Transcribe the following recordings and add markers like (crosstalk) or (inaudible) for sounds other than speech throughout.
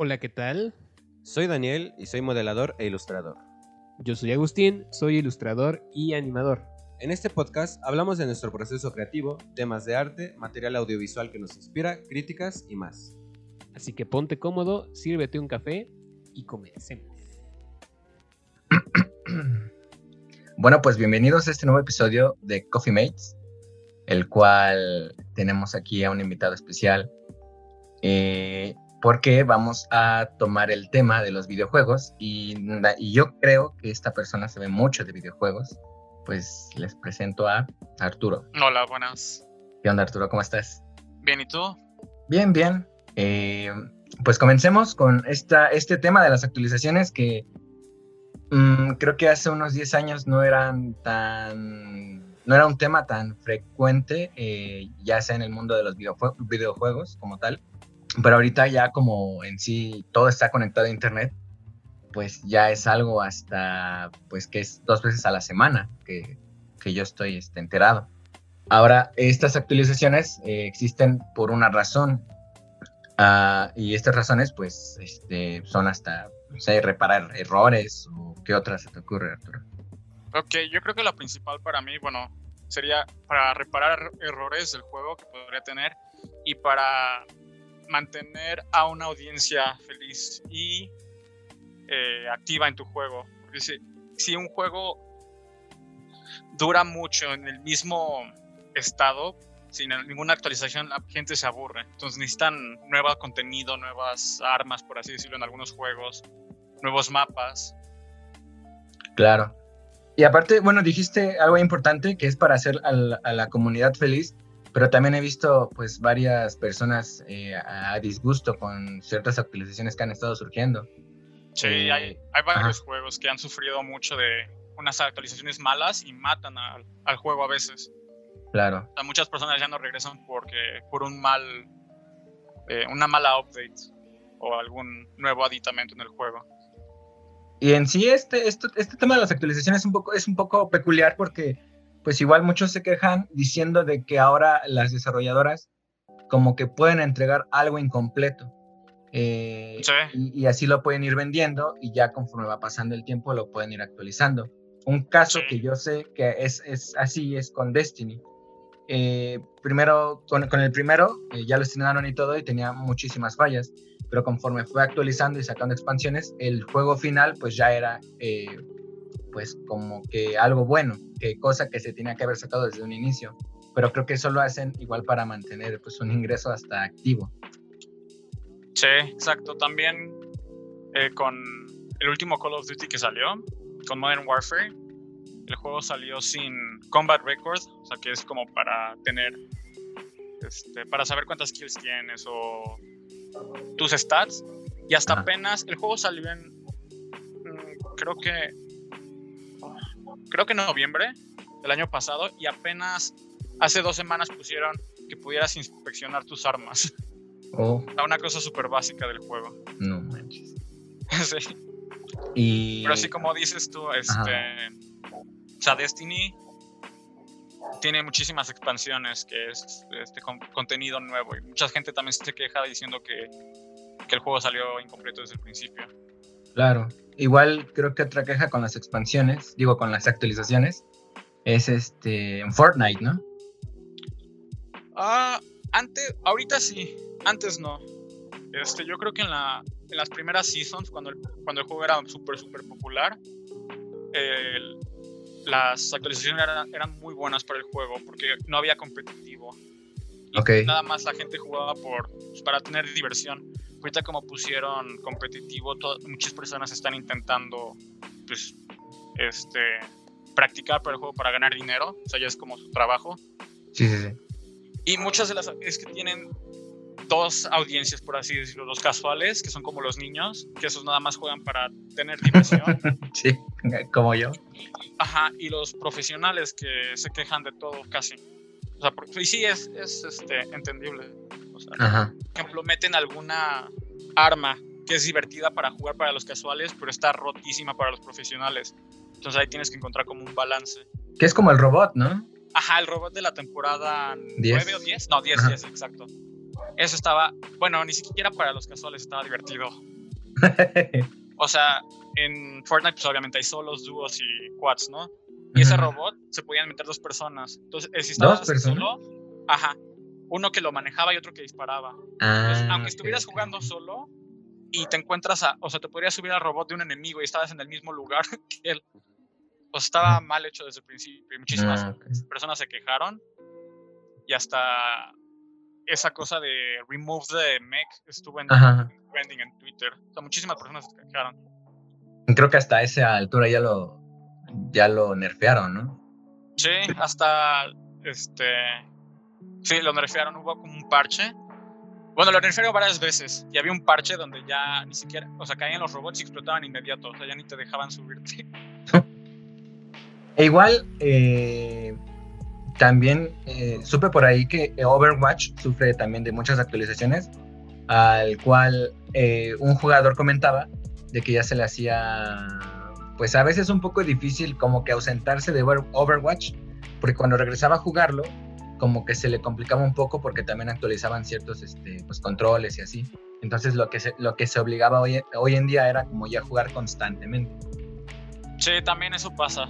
Hola, ¿qué tal? Soy Daniel y soy modelador e ilustrador. Yo soy Agustín, soy ilustrador y animador. En este podcast hablamos de nuestro proceso creativo, temas de arte, material audiovisual que nos inspira, críticas y más. Así que ponte cómodo, sírvete un café y comencemos. (clears throat) Bueno, pues bienvenidos a este nuevo episodio de Coffee Mates, el cual tenemos aquí a un invitado especial, eh, porque vamos a tomar el tema de los videojuegos y, y yo creo que esta persona sabe mucho de videojuegos, pues les presento a Arturo. Hola, buenas. ¿Qué onda Arturo? ¿Cómo estás? Bien, ¿y tú? Bien, bien. Eh, pues comencemos con esta, este tema de las actualizaciones que mm, creo que hace unos 10 años no eran tan no era un tema tan frecuente, eh, ya sea en el mundo de los videojuegos como tal, pero ahorita ya como en sí todo está conectado a internet, pues ya es algo hasta, pues que es dos veces a la semana que, que yo estoy este, enterado. Ahora, estas actualizaciones eh, existen por una razón, uh, y estas razones, pues, este, son hasta, no sé, reparar errores, o qué otras se te ocurre, Arturo. Ok, yo creo que la principal para mí, bueno, sería para reparar errores del juego que podría tener y para mantener a una audiencia feliz y eh, activa en tu juego. Porque si, un juego dura mucho en el mismo estado, sin ninguna actualización, la gente se aburre. Entonces necesitan nuevo contenido, nuevas armas, por así decirlo, en algunos juegos, nuevos mapas. Claro. Y aparte, bueno, dijiste algo importante que es para hacer a la comunidad feliz, pero también he visto pues varias personas eh, a disgusto con ciertas actualizaciones que han estado surgiendo. Sí, eh, hay, hay, varios ajá. juegos que han sufrido mucho de unas actualizaciones malas y matan al, al juego a veces. Claro. O sea, muchas personas ya no regresan porque por un mal, eh, una mala update o algún nuevo aditamento en el juego. Y en sí este, este, este tema de las actualizaciones es un, poco, es un poco peculiar porque pues igual muchos se quejan diciendo de que ahora las desarrolladoras como que pueden entregar algo incompleto. Eh, sí. y, y, así lo pueden ir vendiendo y ya conforme va pasando el tiempo lo pueden ir actualizando. Un caso sí. que yo sé que es, es así es con Destiny. Eh, primero, con, con, el primero eh, ya lo estrenaron y todo y tenía muchísimas fallas, pero conforme fue actualizando y sacando expansiones, el juego final pues ya era pues como que algo bueno, que cosa que se tenía que haber sacado desde un inicio. Pero creo que eso lo hacen igual para mantener pues un ingreso hasta activo. Sí, exacto. También eh, con el último Call of Duty que salió, con Modern Warfare, el juego salió sin Combat Record, o sea que es como para tener, este, para saber cuántas kills tienes o tus stats. Y hasta Ajá. apenas, el juego salió en, mm, creo que creo que en noviembre del año pasado y apenas hace dos semanas pusieron que pudieras inspeccionar tus armas. Oh. Una cosa súper básica del juego. No manches. (laughs) sí. Y... Pero así como dices tú, este, o sea, Destiny tiene muchísimas expansiones, que es este con, contenido nuevo y mucha gente también se queja diciendo que, que el juego salió incompleto desde el principio. Claro. Igual creo que otra queja con las expansiones, digo con las actualizaciones, es este en Fortnite, ¿no? Ah, antes, ahorita sí, antes no. Este, yo creo que en, la, en las primeras seasons, cuando el, cuando el juego era súper, súper popular, el, las actualizaciones eran, eran, muy buenas para el juego porque no había competitivo. Y okay. Nada más la gente jugaba por, pues, para tener diversión ahorita como pusieron competitivo, muchas personas están intentando pues este practicar para el juego para ganar dinero, o sea, ya es como su trabajo. Sí, sí, sí. Y muchas de las es que tienen dos audiencias, por así decirlo, los casuales, que son como los niños, que esos nada más juegan para tener diversión. (laughs) sí, como yo. Ajá, y los profesionales que se quejan de todo casi. O sea, y sí es, es este, entendible. O sea, Ajá. por ejemplo, meten alguna arma que es divertida para jugar para los casuales, pero está rotísima para los profesionales. Entonces ahí tienes que encontrar como un balance. Que es como el robot, ¿no? Ajá, el robot de la temporada ¿10? 9 o 10. No, 10, Ajá. 10, exacto. Eso estaba, bueno, ni siquiera para los casuales estaba divertido. (laughs) O sea, en Fortnite pues obviamente hay solos, dúos y quads, ¿no? Y ese robot se podían meter dos personas. Entonces, eh, si estabas ¿Dos personas? solo, ajá, uno que lo manejaba y otro que disparaba. Entonces, Ah, aunque estuvieras jugando solo y te encuentras a, o sea, te podrías subir al robot de un enemigo y estabas en el mismo lugar (laughs) que él. O sea, estaba mal hecho desde el principio y muchísimas Ah, personas se quejaron y hasta esa cosa de remove the mech estuvo en trending en Twitter. O sea, muchísimas personas se quejaron. Creo que hasta esa altura ya lo, ya lo nerfearon, ¿no? Sí, hasta este sí, lo nerfearon, hubo como un parche. Bueno, lo nerfearon varias veces y había un parche donde ya ni siquiera, o sea, caían los robots y explotaban inmediato, o sea, ya ni te dejaban subirte. E igual, eh, también eh, supe por ahí que Overwatch sufre también de muchas actualizaciones, al cual eh, un jugador comentaba de que ya se le hacía, pues a veces un poco difícil como que ausentarse de Over- Overwatch, porque cuando regresaba a jugarlo, como que se le complicaba un poco porque también actualizaban ciertos este, pues, controles y así. Entonces lo que se, lo que se obligaba hoy, hoy en día era como ya jugar constantemente. Sí, también eso pasa.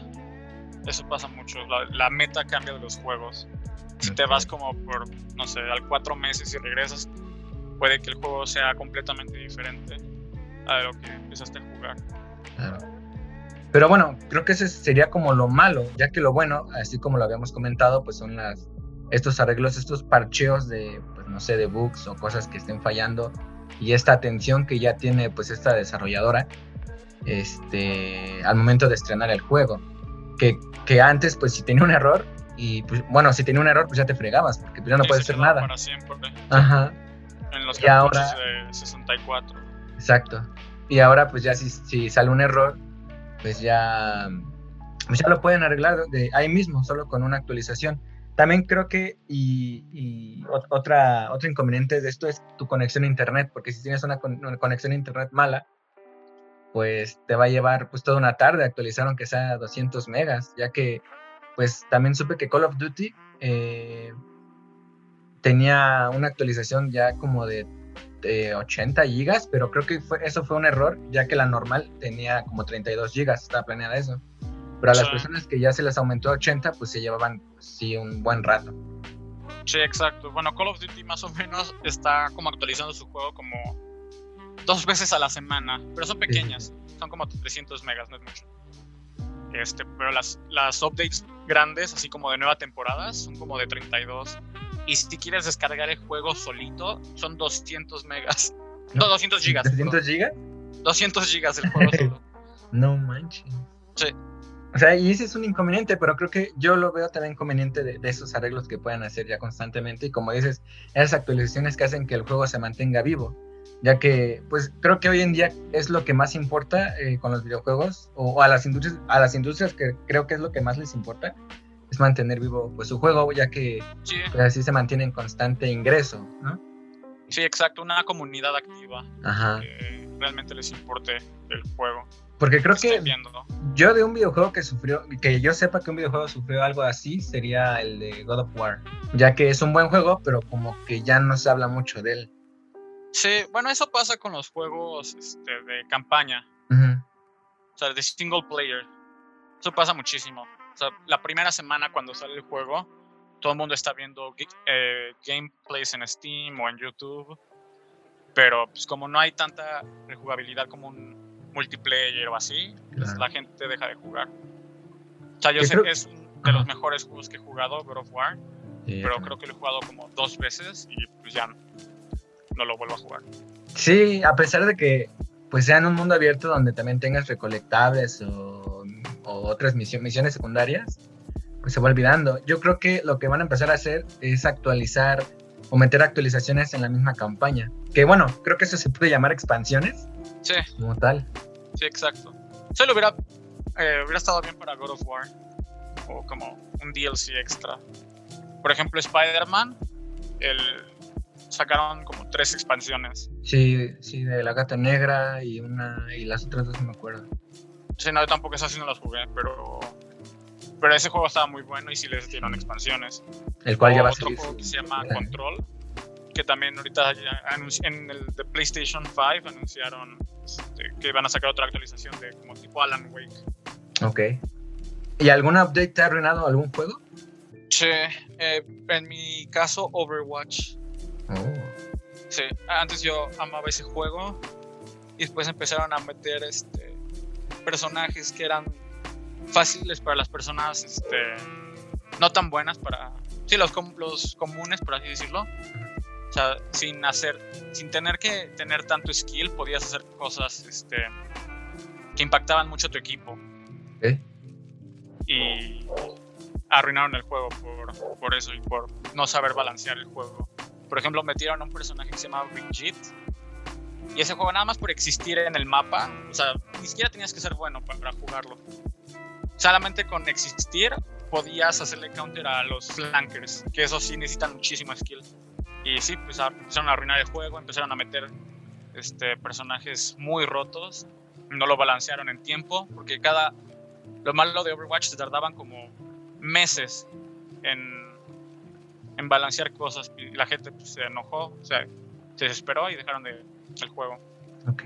Eso pasa mucho. La, la meta cambia de los juegos. Si te vas como por, no sé, al cuatro meses y regresas, puede que el juego sea completamente diferente a lo que empezaste a jugar. Claro. Pero bueno, creo que ese sería como lo malo, ya que lo bueno, así como lo habíamos comentado, pues son las estos arreglos, estos parcheos de, pues no sé, de bugs o cosas que estén fallando y esta atención que ya tiene pues esta desarrolladora este al momento de estrenar el juego. Que, que antes pues si tenía un error y pues bueno, si tenía un error pues ya te fregabas porque pues ya no Y puedes hacer nada. Para siempre. Ajá, En los Y ahora- de 64. Exacto. Y ahora pues ya si, si sale un error, pues ya, pues ya lo pueden arreglar de ahí mismo, solo con una actualización. También creo que, y, y ot- otra, otro inconveniente de esto es tu conexión a internet, porque si tienes una, una conexión a internet mala, pues te va a llevar pues toda una tarde actualizar aunque sea 200 megas, ya que pues también supe que Call of Duty eh, tenía una actualización ya como de, de 80 gigas, pero creo que fue, eso fue un error, ya que la normal tenía como 32 gigas, estaba planeada eso. Pero a las Sí. personas que ya se les aumentó a 80, pues se llevaban pues, sí un buen rato. Sí, exacto. Bueno, Call of Duty más o menos está como actualizando su juego como dos veces a la semana, pero son pequeñas, son como 300 megas, no es mucho. Este, pero las, las updates grandes, así como de nueva temporada, son como de 32. Y si quieres descargar el juego solito, son 200 megas. (laughs) No, 200 gigas. perdón. ¿300 gigas? 200 gigas el juego (laughs) solo. No manches. Sí. O sea, y ese es un inconveniente, pero creo que yo lo veo también conveniente de, de esos arreglos que puedan hacer ya constantemente. Y como dices, esas actualizaciones que hacen que el juego se mantenga vivo. Ya que, pues, creo que hoy en día es lo que más importa eh, con los videojuegos, o, o a las industrias, a las industrias que creo que es lo que más les importa, es mantener vivo pues su juego, ya que Sí, pues, así se mantiene en constante ingreso, ¿no? sí, exacto. Una comunidad activa Ajá. que realmente les importe el juego. Porque creo que. Yo de un videojuego que sufrió, que yo sepa que un videojuego sufrió algo así, sería el de God of War. Ya que es un buen juego, pero como que ya no se habla mucho de él. Sí, bueno, eso pasa con los juegos este, de campaña, o sea, de single player. Eso pasa muchísimo. O sea, la primera semana cuando sale el juego, todo el mundo está viendo eh, gameplays en Steam o en YouTube, pero pues como no hay tanta rejugabilidad como un multiplayer o así, pues Claro. la gente deja de jugar. O sea, yo Yo sé creo- que es de los mejores juegos que he jugado, God of War, pero creo que lo he jugado como dos veces y pues ya no lo vuelvo a jugar. Sí, a pesar de que pues sea en un mundo abierto donde también tengas recolectables o, o otras misión- misiones secundarias, pues se va olvidando. Yo creo que lo que van a empezar a hacer es actualizar o meter actualizaciones en la misma campaña. Que bueno, creo que eso se puede llamar expansiones Sí, como tal. Sí, exacto. Solo hubiera, eh, hubiera estado bien para God of War. O como un DLC extra. Por ejemplo, Spider-Man. El, sacaron como tres expansiones. Sí, sí, de la gata negra y una y las otras dos no me acuerdo. Sí, no, yo tampoco esas sí no las jugué, pero. Pero ese juego estaba muy bueno y sí les dieron expansiones. El cual ya va a otro juego que se llama Control. que también ahorita en el de PlayStation 5 anunciaron este, que van a sacar otra actualización de como tipo Alan Wake. Ok. ¿Y algún update te ha arruinado algún juego? Sí, eh, en mi caso Overwatch. Oh. Sí, antes yo amaba ese juego y después empezaron a meter este personajes que eran fáciles para las personas este no tan buenas para sí los, com- los comunes por así decirlo o sea sin hacer sin tener que tener tanto skill podías hacer cosas este que impactaban mucho a tu equipo Ok. y arruinaron el juego por, por eso y por no saber balancear el juego. Por ejemplo, metieron a un personaje que se llama Brigitte. Y ese juego, nada más por existir en el mapa, o sea, ni siquiera tenías que ser bueno pa- para jugarlo. Solamente con existir podías hacerle counter a los flankers, que eso sí necesitan muchísimo skill. Y sí, pues a- empezaron a arruinar el juego, empezaron a meter este, personajes muy rotos, no lo balancearon en tiempo, porque cada. Lo malo de Overwatch se tardaban como meses en, en balancear cosas y la gente pues, se enojó, o sea, se desesperó y dejaron de, el juego. Ok.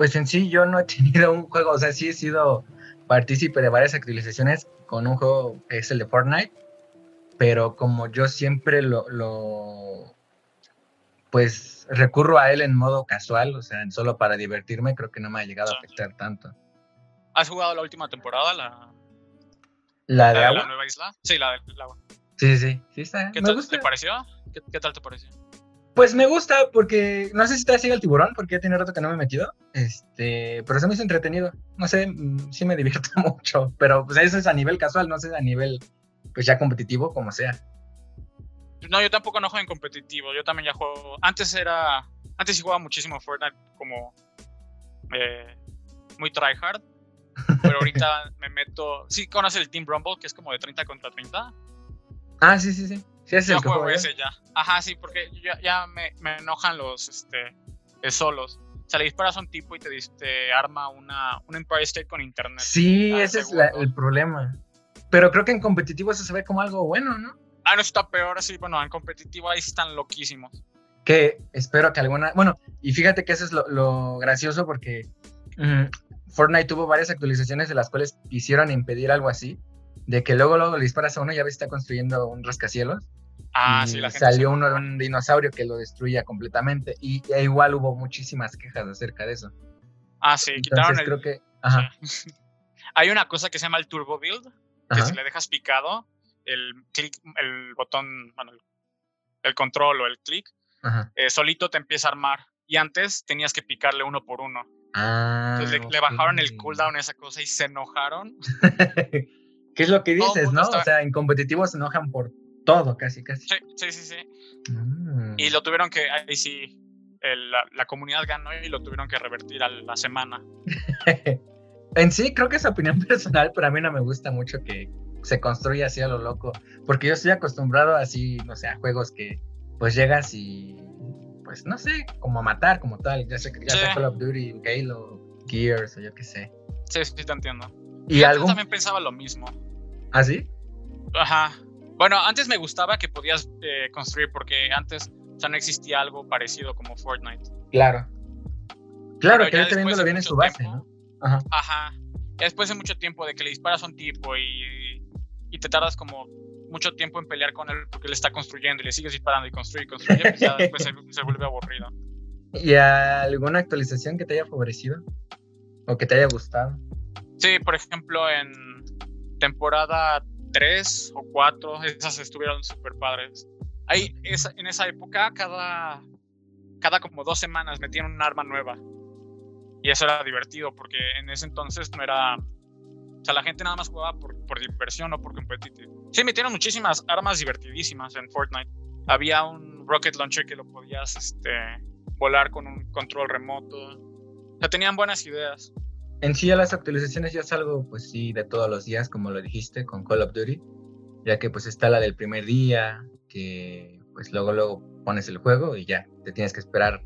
Pues en sí yo no he (laughs) tenido un juego, o sea, sí he sido partícipe de varias actualizaciones con un juego que es el de Fortnite, pero como yo siempre lo, lo pues recurro a él en modo casual, o sea, solo para divertirme, creo que no me ha llegado a afectar tanto. ¿Has jugado la última temporada, la, ¿La de la agua? nueva isla? Sí, la del agua. Sí, sí, sí, sí está. ¿Qué me tal gusta. te pareció? ¿Qué, qué tal te pareció? Pues me gusta porque no sé si te sigue el tiburón, porque ya tiene rato que no me he metido. Este, pero se me hizo entretenido. No sé, mm, sí me divierto (laughs) mucho. Pero pues eso es a nivel casual, no sé a nivel pues ya competitivo, como sea. No, yo tampoco no juego en competitivo. Yo también ya juego. Antes era. Antes sí jugaba muchísimo Fortnite como. eh, muy tryhard. Pero ahorita (laughs) me meto. Sí, conoces el Team Rumble, que es como de 30 contra 30. Ah, sí, sí, sí. Sí, es que juego ese ya. Ajá, sí, porque ya, ya me, me enojan los este, eh, solos. O sea, le disparas a un tipo y te, te arma una, un Empire State con internet. Sí, Ah, ese es la- el problema. Pero creo que en competitivo eso se ve como algo bueno, ¿no? Ah, no está peor, sí. Bueno, en competitivo ahí están loquísimos. que espero que alguna. Bueno, y fíjate que eso es lo, lo gracioso porque mm, Fortnite tuvo varias actualizaciones de las cuales quisieron impedir algo así. De que luego, luego le disparas a uno y ya ves está construyendo un rascacielos. Ah, y sí, la gente. salió uno un dinosaurio que lo destruía completamente. Y e igual hubo muchísimas quejas acerca de eso. Ah, sí, quitaron Entonces el. creo que. Ajá. (laughs) Hay una cosa que se llama el Turbo Build, que ajá. si le dejas picado, el clic, el botón, bueno, el, control o el clic, eh, solito te empieza a armar. Y antes tenías que picarle uno por uno. Ah, Entonces le, le bajaron el cooldown a esa cosa y se enojaron. (laughs) ¿Qué es lo que dices, no? está- O sea, en competitivo se enojan por todo, casi, casi. Sí, sí, sí, sí. Mm. Y lo tuvieron que, ahí sí, el- la, la comunidad ganó y lo tuvieron que revertir a la semana. (laughs) en sí, creo que es opinión (laughs) personal, pero a mí no me gusta mucho que se construya así a lo loco, porque yo estoy acostumbrado así, no sé, a juegos que pues llegas y pues no sé, como a matar como tal, ya sea, ya sea Sí. Call of Duty, Halo, Gears o yo qué sé. Sí, sí, te entiendo. ¿Y Yo algún también pensaba lo mismo. así? Ajá. Bueno, antes me gustaba que podías eh, construir porque antes sea, no existía algo parecido como Fortnite. Claro. Claro, Pero que ya viéndolo de bien en su base, tiempo- ¿no? Ajá. Ajá. Ya después de mucho tiempo de que le disparas a un tipo y, y te tardas como mucho tiempo en pelear con él porque él está construyendo y le sigues disparando y construye y construye, pues ya después se, se vuelve aburrido. (laughs) ¿Y alguna actualización que te haya favorecido? ¿O que te haya gustado? Sí, por ejemplo, en temporada 3 o 4, esas estuvieron súper padres. Ahí, esa- en esa época, cada, cada como dos semanas metían un arma nueva. Y eso era divertido, porque en ese entonces no era... O sea, la gente nada más jugaba por, por diversión o por competitivo. Sí, metieron muchísimas armas divertidísimas en Fortnite. Había un rocket launcher que lo podías este, volar con un control remoto. O sea, tenían buenas ideas. En sí, a las actualizaciones yo salgo, pues sí, de todos los días, como lo dijiste, con Call of Duty, ya que pues está la del primer día, que pues luego, luego pones el juego y ya, te tienes que esperar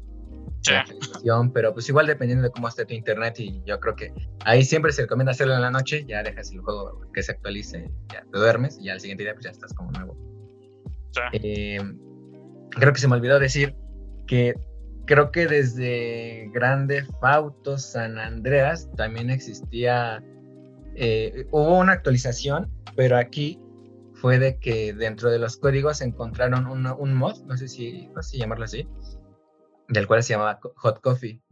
Sí. la actualización, pero pues igual dependiendo de cómo esté tu internet y yo creo que ahí siempre se recomienda hacerlo en la noche, ya dejas el juego que se actualice, ya te duermes y ya al siguiente día pues ya estás como nuevo. Sí. Eh, creo que se me olvidó decir que creo que desde Grande Fauto San Andreas también existía, eh, hubo una actualización, pero aquí fue de que dentro de los códigos encontraron un mod, no sé si, no sé si llamarlo así, del cual se llamaba Hot Coffee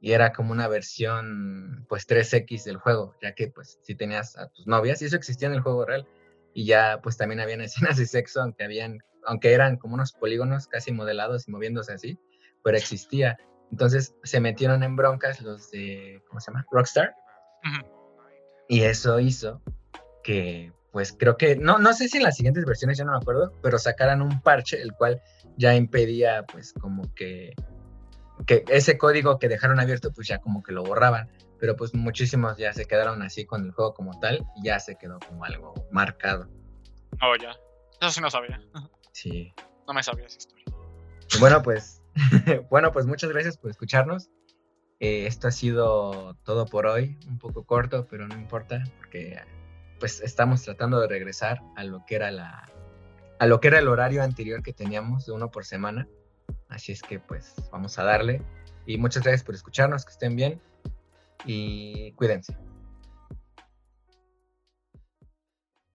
y era como una versión pues 3X del juego, ya que pues si tenías a tus novias y eso existía en el juego real y ya pues también habían (laughs) escenas de sexo aunque habían aunque eran como unos polígonos casi modelados y moviéndose así, pero existía. Entonces se metieron en broncas los de ¿cómo se llama? Rockstar. Y eso hizo que pues creo que no no sé si en las siguientes versiones ya no me acuerdo, pero sacaran un parche el cual ya impedía pues como que que ese código que dejaron abierto, pues ya como que lo borraban. Pero pues muchísimos ya se quedaron así con el juego como tal y ya se quedó como algo marcado. Oh, ya. Eso sí no sabía. Sí. No me sabía esa historia. Bueno, pues, (laughs) bueno, pues muchas gracias por escucharnos. Eh, esto ha sido todo por hoy, un poco corto, pero no importa, porque pues estamos tratando de regresar a lo que era la a lo que era el horario anterior que teníamos de uno por semana. Así es que pues vamos a darle. Y muchas gracias por escucharnos, que estén bien y cuídense.